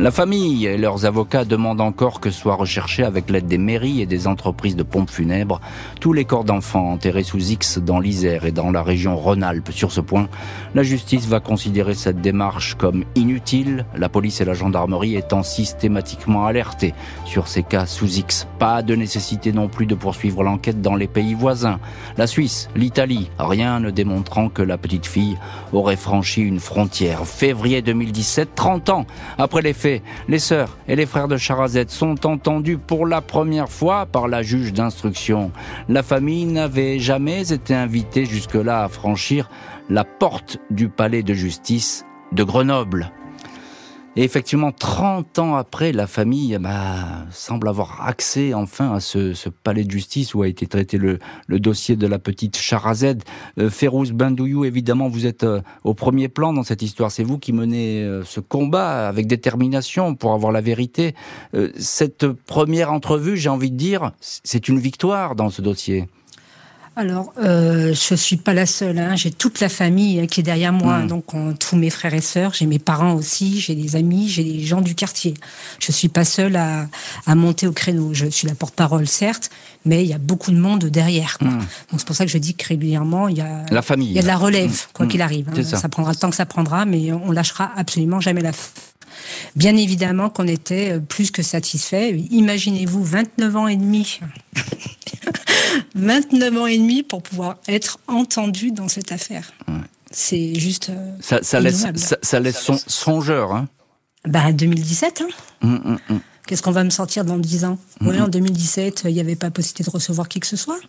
La famille et leurs avocats demandent encore que soient recherchés avec l'aide des mairies et des entreprises de pompes funèbres tous les corps d'enfants enterrés sous X dans l'Isère et dans la région Rhône-Alpes. Sur ce point, la justice va considérer cette démarche comme inutile, la police et la gendarmerie étant systématiquement alertées sur ces cas sous X. Pas de nécessité non plus de poursuivre l'enquête dans les pays voisins. La Suisse, l'Italie, rien ne démontrant que la petite fille aurait franchi une frontière. Février 2017, 30 ans après les faits les sœurs et les frères de Charazette sont entendus pour la première fois par la juge d'instruction. La famille n'avait jamais été invitée jusque-là à franchir la porte du palais de justice de Grenoble. Et effectivement, 30 ans après, la famille bah, semble avoir accès enfin à ce, ce, palais de justice où a été traité le, le dossier de la petite Charazed. Euh, Férouz Bendouyou, évidemment, vous êtes euh, au premier plan dans cette histoire. C'est vous qui menez euh, ce combat avec détermination pour avoir la vérité. Euh, cette première entrevue, j'ai envie de dire, c'est une victoire dans ce dossier. Alors, euh, je suis pas la seule. Hein. J'ai toute la famille qui est derrière moi. Hmm. Donc, tous mes frères et sœurs. J'ai mes parents aussi. J'ai des amis. J'ai des gens du quartier. Je suis pas seule à, à monter au créneau. Je suis la porte-parole, certes, mais il y a beaucoup de monde derrière. Quoi. Hmm. Donc, c'est pour ça que je dis que régulièrement, il y a la famille. Il y a de la relève, hmm. quoi qu'il arrive. Hein. Ça. ça. prendra le temps que ça prendra, mais on lâchera absolument jamais la Bien évidemment qu'on était euh, plus que satisfait. Imaginez-vous 29 ans et demi. 29 ans et demi pour pouvoir être entendu dans cette affaire. C'est juste. Euh, ça, ça laisse, ça, laisse son, songeur. Hein. Bah, 2017. Hein. Hum, hum, hum. Qu'est-ce qu'on va me sortir dans 10 ans? Oui, en 2017, il n'y avait pas possibilité de recevoir qui que ce soit.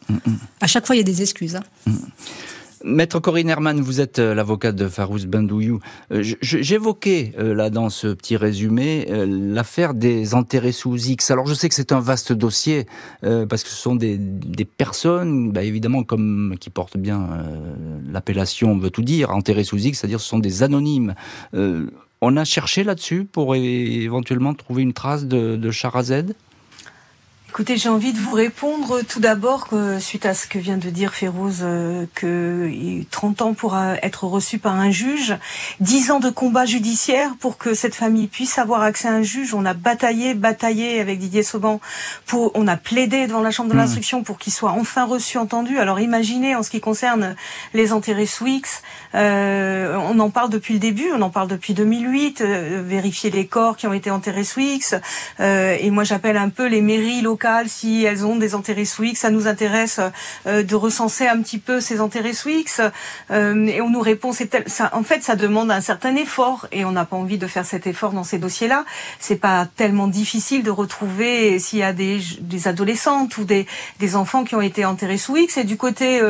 À chaque fois, il y a des excuses. Hein. Maître Corinne Herman, vous êtes euh, l'avocate de Farouz Bendouyou. Euh, j'évoquais euh, là dans ce petit résumé l'affaire des enterrés sous X. Alors je sais que c'est un vaste dossier parce que ce sont des, personnes, bah, évidemment comme qui portent bien l'appellation veut tout dire, enterrés sous X, c'est-à-dire ce sont des anonymes. on a cherché là-dessus pour éventuellement trouver une trace de, de Charazed Écoutez, j'ai envie de vous répondre tout d'abord suite à ce que vient de dire Férouz, euh, que 30 ans pour être reçu par un juge, 10 ans de combat judiciaire pour que cette famille puisse avoir accès à un juge. On a bataillé, bataillé avec Didier Sauban, pour, on a plaidé devant la chambre de mmh. l'instruction pour qu'il soit enfin reçu, entendu. Alors imaginez, en ce qui concerne les enterrés sous X, euh, on en parle depuis le début, on en parle depuis 2008, euh, vérifier les corps qui ont été enterrés sous X, et moi j'appelle un peu les mairies locales si elles ont des enterrés X. Ça nous intéresse de recenser un petit peu ces enterrés X. et on nous répond, c'est en fait, ça demande un certain effort et on n'a pas envie de faire cet effort dans ces dossiers-là. C'est pas tellement difficile de retrouver s'il y a des, adolescentes ou des, enfants qui ont été enterrés sous X. Et du côté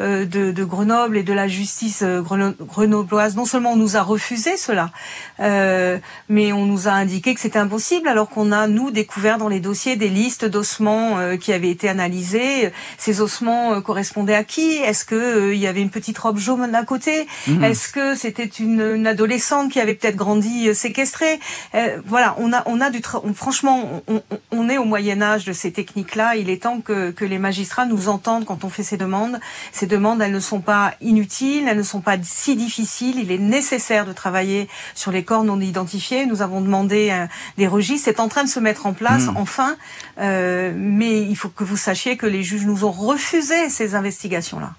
de, de, Grenoble et de la justice grenobloise, non seulement on nous a refusé cela, mais on nous a indiqué que c'était impossible alors qu'on a, nous, découvert dans les dossiers des listes d'ossements euh, qui avaient été analysés. Ces ossements euh, correspondaient à qui? Est-ce que euh, il y avait une petite robe jaune à côté? Mhm. Est-ce que c'était une, adolescente qui avait peut-être grandi séquestrée? Voilà, on a, on a du, franchement, on, est au Moyen Âge de ces techniques-là. Il est temps que, que les magistrats nous entendent quand on fait ces demandes. Ces demandes, elles ne sont pas inutiles, elles ne sont pas si difficiles. Il est nécessaire de travailler sur les corps non identifiés. Nous avons demandé des registres. C'est en train de se mettre en place, hmm. enfin. Euh, mais il faut que vous sachiez que les juges nous ont refusé ces investigations-là.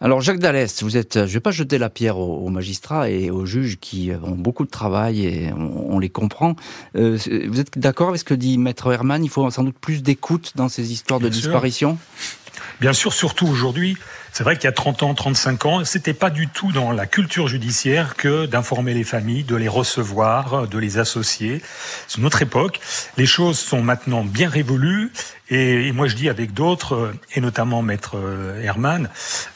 Alors Jacques Dallès, vous êtes, je vais pas jeter la pierre aux, magistrats et aux juges qui ont beaucoup de travail et on, les comprend. Euh, vous êtes d'accord avec ce que dit Maître Herman Il faut sans doute plus d'écoute dans ces histoires de disparition? Bien sûr, surtout aujourd'hui, c'est vrai qu'il y a 30 ans, 35 ans, c'était pas du tout dans la culture judiciaire que d'informer les familles, de les recevoir, de les associer. C'est une autre époque. Les choses sont maintenant bien révolues et, moi, je dis avec d'autres, et notamment Maître euh, Herman,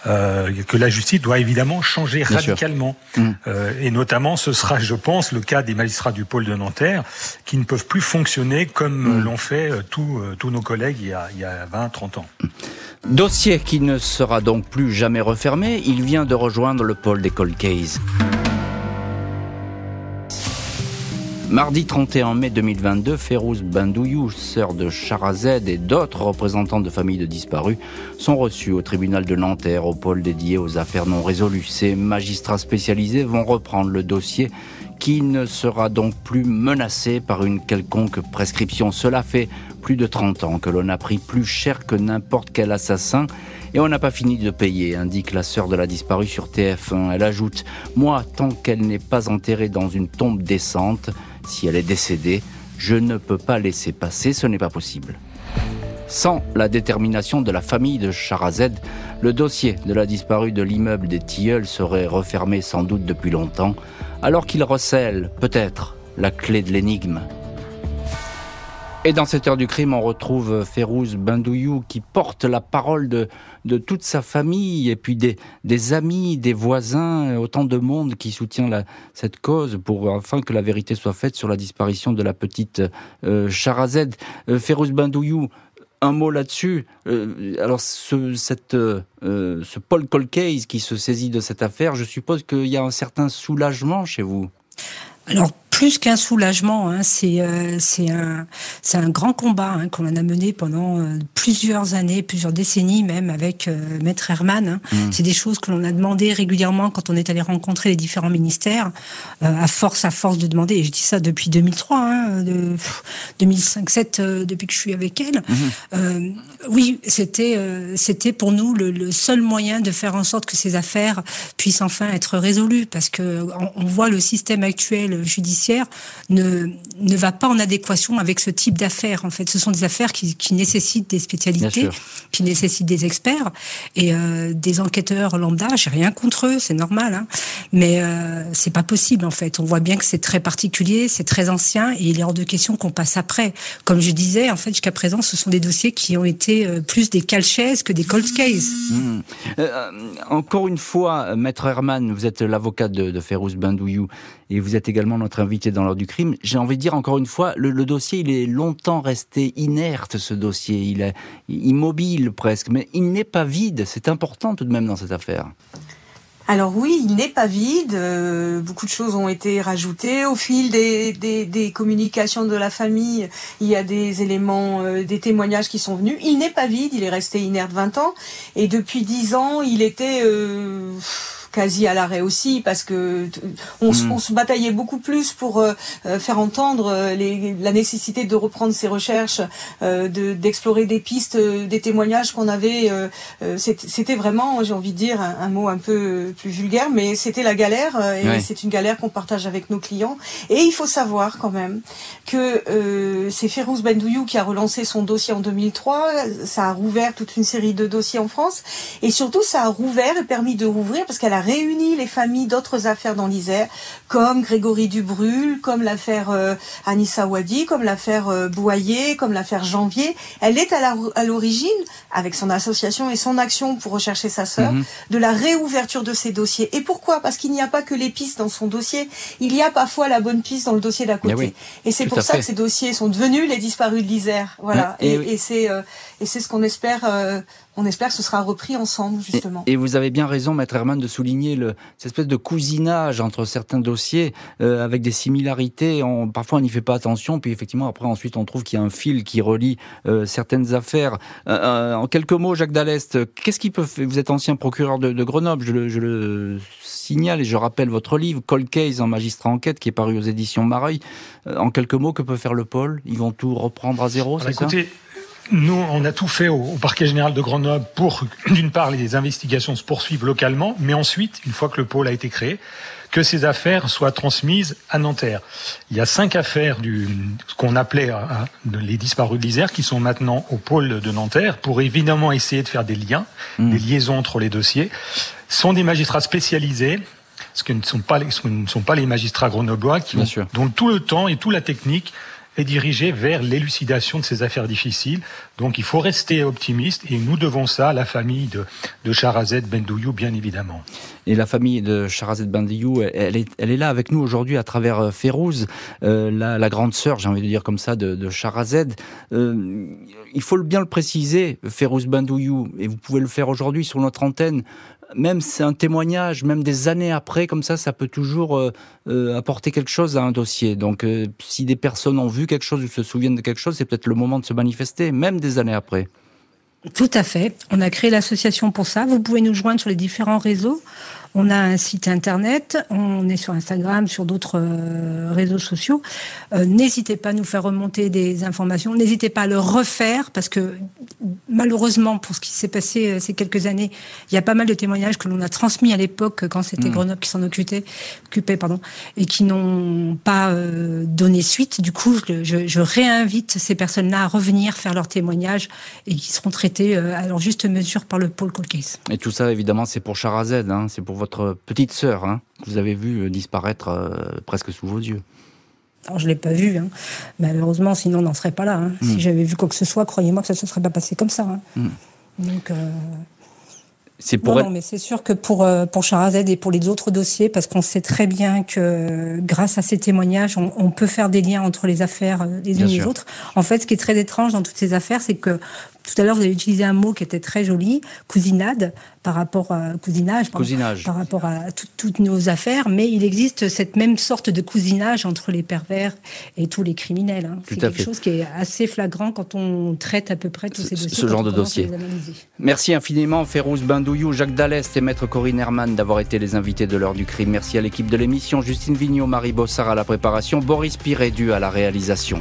euh, que la justice doit évidemment changer radicalement. Mm. Euh, et notamment, ce sera, je pense, le cas des magistrats du pôle de Nanterre, qui ne peuvent plus fonctionner comme mm. l'ont fait tous, tous nos collègues il y a, il y a 20, 30 ans. Dossier qui ne sera donc plus jamais refermé, il vient de rejoindre le pôle des cold case. Mardi 31 mai 2022, Férouz Bandouyou, sœur de Charazed et d'autres représentants de familles de disparus sont reçus au tribunal de Nanterre, au pôle dédié aux affaires non résolues. Ces magistrats spécialisés vont reprendre le dossier qui ne sera donc plus menacé par une quelconque prescription. Cela fait plus de 30 ans que l'on a pris plus cher que n'importe quel assassin et on n'a pas fini de payer, indique la sœur de la disparue sur TF1. Elle ajoute Moi, tant qu'elle n'est pas enterrée dans une tombe décente, si elle est décédée, je ne peux pas laisser passer, ce n'est pas possible. Sans la détermination de la famille de Charazed, le dossier de la disparue de l'immeuble des Tilleuls serait refermé sans doute depuis longtemps, alors qu'il recèle, peut-être, la clé de l'énigme. Et dans cette heure du crime, on retrouve Férouz Bendouyou qui porte la parole de, de toute sa famille et puis des, amis, des voisins, autant de monde qui soutient cette cause pour enfin que la vérité soit faite sur la disparition de la petite euh, Charazed. Euh, Férouz un mot là-dessus. Euh, alors, ce, cette, euh, ce Paul Colcase qui se saisit de cette affaire, je suppose qu'il y a un certain soulagement chez vous? Alors, plus qu'un soulagement. Hein, c'est euh, c'est un c'est un grand combat hein, qu'on a mené pendant euh, plusieurs années, plusieurs décennies même avec euh, Maître Herman. Hein. Mmh. C'est des choses que l'on a demandé régulièrement quand on est allé rencontrer les différents ministères, à force à force de demander. Et je dis ça depuis 2003, hein, de 2005-7 depuis que je suis avec elle. Mmh. oui, c'était c'était pour nous le, le, seul moyen de faire en sorte que ces affaires puissent enfin être résolues, parce que on voit le système actuel judiciaire ne, ne va pas en adéquation avec ce type d'affaires. En fait, ce sont des affaires qui, qui nécessitent des spécialités, qui nécessitent des experts et euh, des enquêteurs lambda. J'ai rien contre eux, c'est normal, hein, mais euh, c'est pas possible en fait. On voit bien que c'est très particulier, c'est très ancien et il est hors de question qu'on passe après. Comme je disais, en fait, jusqu'à présent, ce sont des dossiers qui ont été euh, plus des calchaises que des cold cases. Mmh. Euh, encore une fois, Maître Herman, vous êtes l'avocat de, de Férouz Bendouyou et vous êtes également notre invité dans l'heure du crime. J'ai envie de dire encore une fois, le, dossier, il est longtemps resté inerte, ce dossier. Il est immobile presque, mais il n'est pas vide. C'est important tout de même dans cette affaire. Alors oui, il n'est pas vide. Euh, beaucoup de choses ont été rajoutées au fil des, communications de la famille. Il y a des éléments, euh, des témoignages qui sont venus. Il n'est pas vide. Il est resté inerte 20 ans et depuis 10 ans, il était euh, quasi à l'arrêt aussi parce que on, hmm. se bataillait beaucoup plus pour faire entendre les, la nécessité de reprendre ses recherches, d'explorer des pistes, des témoignages qu'on avait. c'était vraiment, j'ai envie de dire, un, mot un peu plus vulgaire, mais c'était la galère et c'est une galère qu'on partage avec nos clients. Et il faut savoir quand même que euh, c'est Férouz Bendouyou qui a relancé son dossier en 2003. Ça a rouvert toute une série de dossiers en France. Et surtout, ça a rouvert et permis de rouvrir parce qu'elle a réuni les familles d'autres affaires dans l'Isère, comme Grégory Dubrul, comme l'affaire euh, Anissa Wadi, comme l'affaire euh, Boyer, comme l'affaire Janvier. Elle est à l'origine, avec son association et son action pour rechercher sa sœur, mhm. de la réouverture de ces dossiers. Et pourquoi? Parce qu'il n'y a pas que les pistes dans son dossier. Il y a parfois la bonne piste dans le dossier d'à côté. Et c'est pour ça que ces dossiers sont devenus les disparus de l'Isère. Voilà. Et, et, c'est euh, et c'est ce qu'on espère. Euh, on espère que ce sera repris ensemble, justement. Et, vous avez bien raison, Maître Herman, de souligner le, cette espèce de cousinage entre certains dossiers euh, avec des similarités. On, parfois, on n'y fait pas attention, puis effectivement, après, ensuite, on trouve qu'il y a un fil qui relie certaines affaires. en quelques mots, Jacques Dallest, qu'est-ce qui peut faire Vous êtes ancien procureur de, de Grenoble, je le, je le signale et je rappelle votre livre, Cold Case en magistrat enquête, qui est paru aux éditions Mareuil. en quelques mots, que peut faire le pôle? Ils vont tout reprendre à zéro, c'est ça? nous, on a tout fait au, parquet général de Grenoble pour, d'une part, les investigations se poursuivent localement, mais ensuite, une fois que le pôle a été créé, que ces affaires soient transmises à Nanterre. Il y a cinq affaires du ce qu'on appelait hein, les disparus de l'Isère qui sont maintenant au pôle de Nanterre pour évidemment essayer de faire des liens, mmh. des liaisons entre les dossiers. Ce sont des magistrats spécialisés ce que ne sont pas les, ce ne sont pas les magistrats grenoblois qui ont, dont tout le temps et toute la technique est dirigée vers l'élucidation de ces affaires difficiles. Donc il faut rester optimiste et nous devons ça à la famille de, de Charazet Bendouyou, bien évidemment. Et la famille de Charazet Bendouyou, elle est, elle est là avec nous aujourd'hui à travers euh, Férouz, euh, la, la, grande sœur, j'ai envie de dire comme ça, de, de Charazet. Euh, il faut bien le préciser, Férouz Bendouyou, et vous pouvez le faire aujourd'hui sur notre antenne, même c'est un témoignage, même des années après, comme ça, ça peut toujours euh, euh, apporter quelque chose à un dossier. Donc, euh, si des personnes ont vu quelque chose ou se souviennent de quelque chose, c'est peut-être le moment de se manifester, même des années après. Tout à fait. On a créé l'association pour ça. Vous pouvez nous joindre sur les différents réseaux. On a un site internet, on est sur Instagram, sur d'autres euh, réseaux sociaux. Euh, n'hésitez pas à nous faire remonter des informations. N'hésitez pas à le refaire parce que malheureusement, pour ce qui s'est passé euh, ces quelques années, il y a pas mal de témoignages que l'on a transmis à l'époque quand c'était mmh. Grenoble qui s'en occupait, occupait, pardon, et qui n'ont pas donné suite. Du coup, je, je réinvite ces personnes-là à revenir faire leurs témoignages et qui seront traités à leur juste mesure par le pôle Cold Case. Et tout ça, évidemment, c'est pour Charazed, hein, c'est pour votre votre petite sœur, hein, que vous avez vu euh, disparaître euh, presque sous vos yeux. Alors, je ne l'ai pas vue, hein. malheureusement, sinon on n'en serait pas là. Hein. Si hmm. j'avais vu quoi que ce soit, croyez-moi que ça ne se serait pas passé comme ça. Hmm. Donc, euh, c'est pour non, mais c'est sûr que pour pour Charazed et pour les autres dossiers, parce qu'on sait très bien que grâce à ces témoignages, on, peut faire des liens entre les affaires les unes et les autres. En fait, ce qui est très étrange dans toutes ces affaires, c'est que tout à l'heure, vous avez utilisé un mot qui était très joli, cousinade, par rapport à cousinage, par rapport à toutes nos affaires, mais il existe cette même sorte de cousinage entre les pervers et tous les criminels. Hein. C'est quelque chose qui est assez flagrant quand on traite à peu près tous ces dossiers. Ce genre de dossier. Merci infiniment, Férouz Bindouillou, Jacques Dallest et Maître Corinne Herman d'avoir été les invités de l'heure du crime. Merci à l'équipe de l'émission, Justine Vignot, Marie Bossard à la préparation, Boris Pirédu à la réalisation.